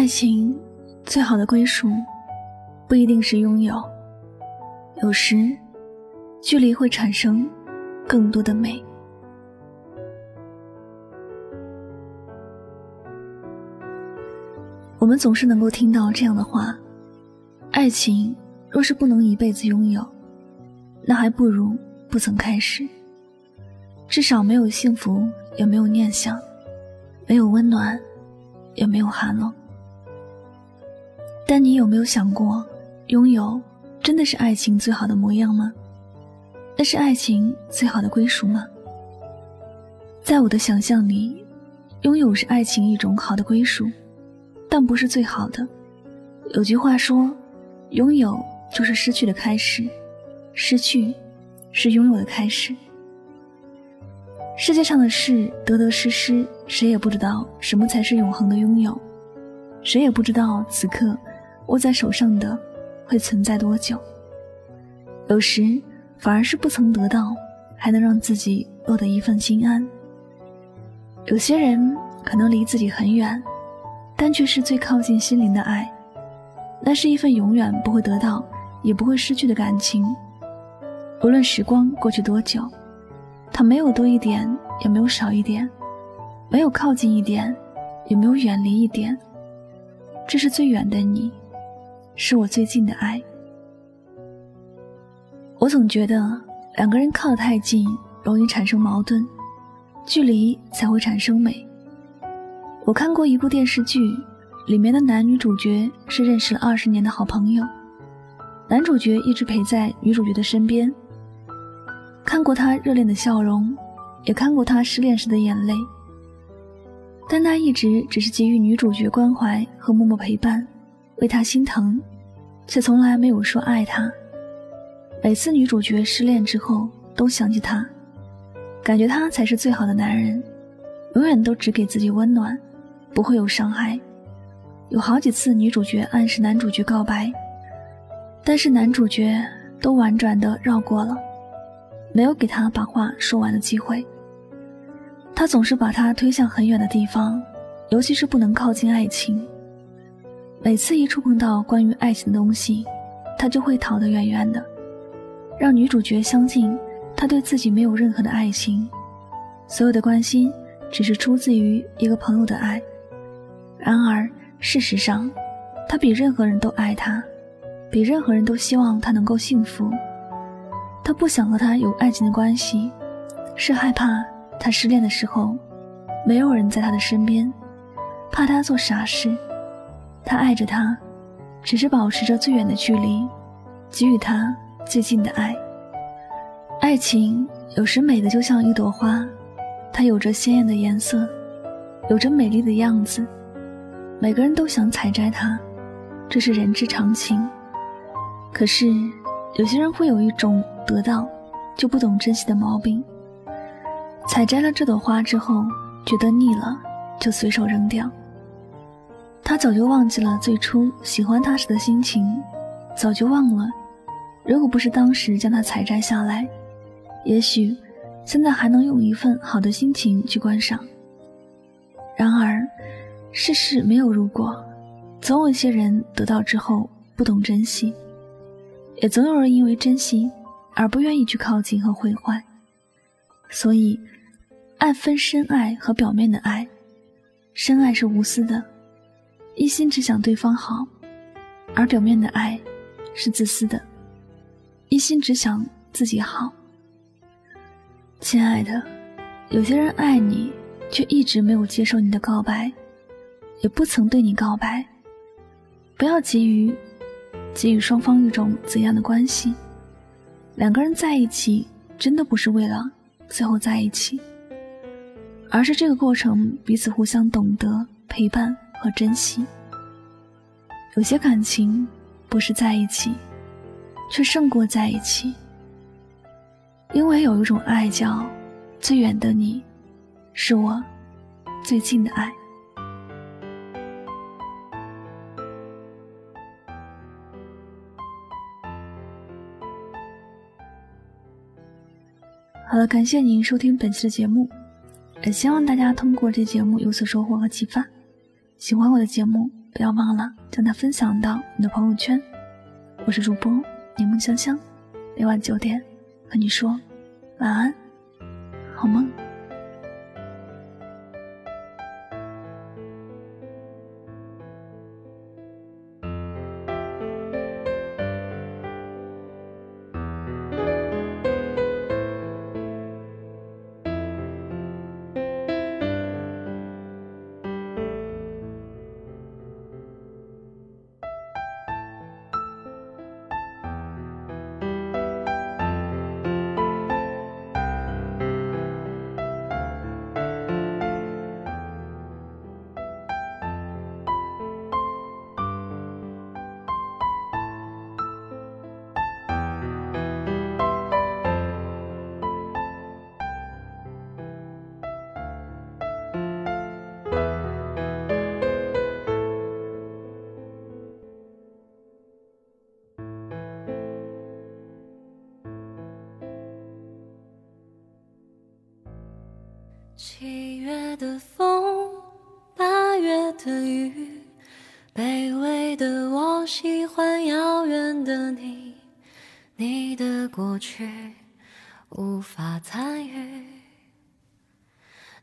爱情最好的归属，不一定是拥有。有时，距离会产生更多的美。我们总是能够听到这样的话：爱情若是不能一辈子拥有，那还不如不曾开始。至少没有幸福，也没有念想；没有温暖，也没有寒冷。但你有没有想过，拥有真的是爱情最好的模样吗？那是爱情最好的归属吗？在我的想象里，拥有是爱情一种好的归属，但不是最好的。有句话说，拥有就是失去的开始，失去是拥有的开始。世界上的事得得失失，谁也不知道什么才是永恒的拥有，谁也不知道此刻。握在手上的会存在多久？有时反而是不曾得到，还能让自己落得一份心安。有些人可能离自己很远，但却是最靠近心灵的爱。那是一份永远不会得到，也不会失去的感情。无论时光过去多久，它没有多一点，也没有少一点，没有靠近一点，也没有远离一点。这是最远的你。是我最近的爱。我总觉得两个人靠得太近，容易产生矛盾，距离才会产生美。我看过一部电视剧，里面的男女主角是认识了二十年的好朋友，男主角一直陪在女主角的身边，看过她热恋的笑容，也看过她失恋时的眼泪，但他一直只是给予女主角关怀和默默陪伴。为她心疼，却从来没有说爱他。每次女主角失恋之后，都想起他，感觉他才是最好的男人，永远都只给自己温暖，不会有伤害。有好几次，女主角暗示男主角告白，但是男主角都婉转的绕过了，没有给他把话说完的机会。他总是把他推向很远的地方，尤其是不能靠近爱情。每次一触碰到关于爱情的东西，他就会逃得远远的，让女主角相信他对自己没有任何的爱情，所有的关心只是出自于一个朋友的爱。然而事实上，他比任何人都爱她，比任何人都希望她能够幸福。他不想和她有爱情的关系，是害怕她失恋的时候没有人在她的身边，怕她做傻事。他爱着她，只是保持着最远的距离，给予她最近的爱。爱情有时美的就像一朵花，它有着鲜艳的颜色，有着美丽的样子，每个人都想采摘它，这是人之常情。可是有些人会有一种得到就不懂珍惜的毛病，采摘了这朵花之后，觉得腻了，就随手扔掉。他早就忘记了最初喜欢他时的心情，早就忘了，如果不是当时将它采摘下来，也许现在还能用一份好的心情去观赏。然而，世事没有如果，总有一些人得到之后不懂珍惜，也总有人因为珍惜而不愿意去靠近和毁坏。所以，爱分深爱和表面的爱，深爱是无私的。一心只想对方好，而表面的爱是自私的，一心只想自己好。亲爱的，有些人爱你，却一直没有接受你的告白，也不曾对你告白。不要急于给予双方一种怎样的关系，两个人在一起，真的不是为了最后在一起，而是这个过程彼此互相懂得、陪伴和珍惜。有些感情不是在一起，却胜过在一起，因为有一种爱叫最远的你，是我最近的爱。好了，感谢您收听本期的节目，也希望大家通过这节目有所收获和启发。喜欢我的节目，不要忘了将它分享到你的朋友圈。我是主播柠檬香香，每晚九点和你说晚安，好梦。七月的风，八月的雨，卑微的我喜欢遥远的你，你的过去无法参与，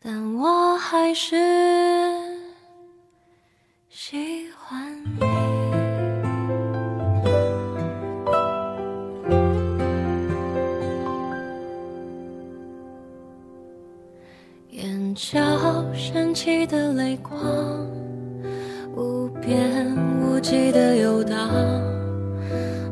但我还是喜欢你。角升起的泪光，无边无际的游荡，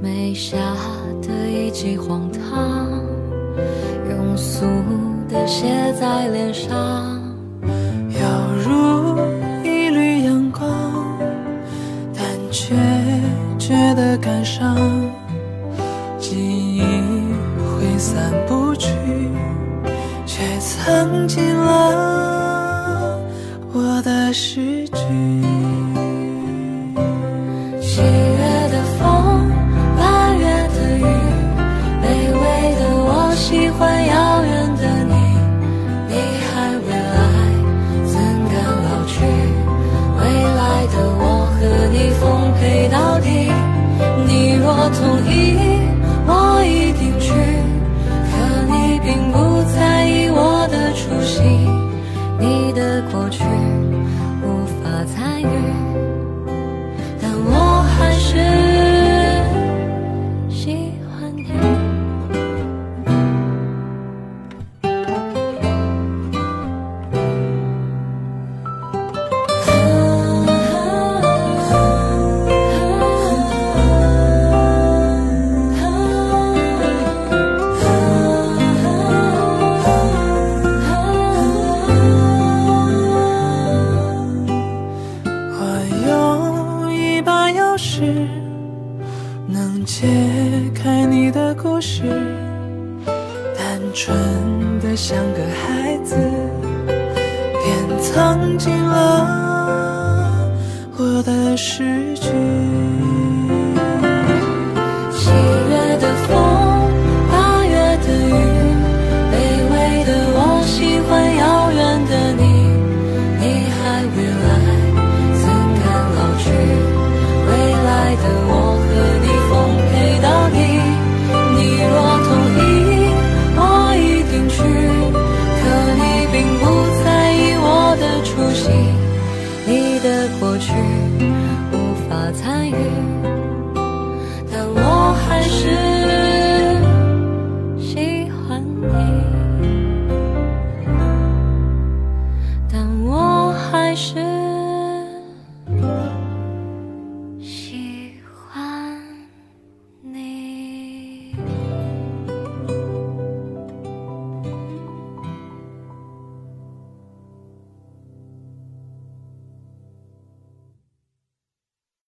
眉下的一记荒唐，庸俗的写在脸上，七诗，能解开你的故事，单纯的像个孩子，便藏进了我的诗句。